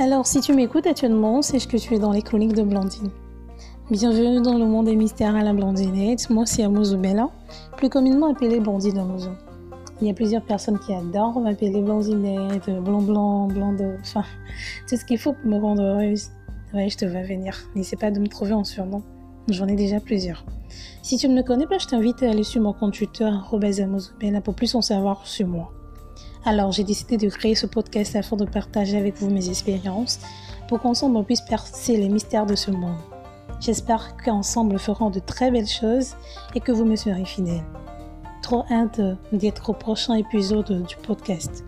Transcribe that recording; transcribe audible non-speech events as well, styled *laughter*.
Alors, si tu m'écoutes actuellement, c'est que tu es dans les chroniques de Blandine. Bienvenue dans le monde des mystères à la blondinette. Moi, c'est Amozo Bella, plus communément appelée Blondine Amozo. Il y a plusieurs personnes qui adorent m'appeler blondinette, blanc blanc, blanc de... Enfin, *laughs* tout ce qu'il faut pour me rendre heureuse. Ouais, je te vois venir. N'essaie pas de me trouver en surnom. J'en ai déjà plusieurs. Si tu ne me connais pas, je t'invite à aller sur mon compte Twitter, Bella, pour plus en savoir sur moi. Alors j'ai décidé de créer ce podcast afin de partager avec vous mes expériences pour qu'ensemble on puisse percer les mystères de ce monde. J'espère qu'ensemble nous ferons de très belles choses et que vous me serez fidèles. Trop hâte d'être au prochain épisode du podcast.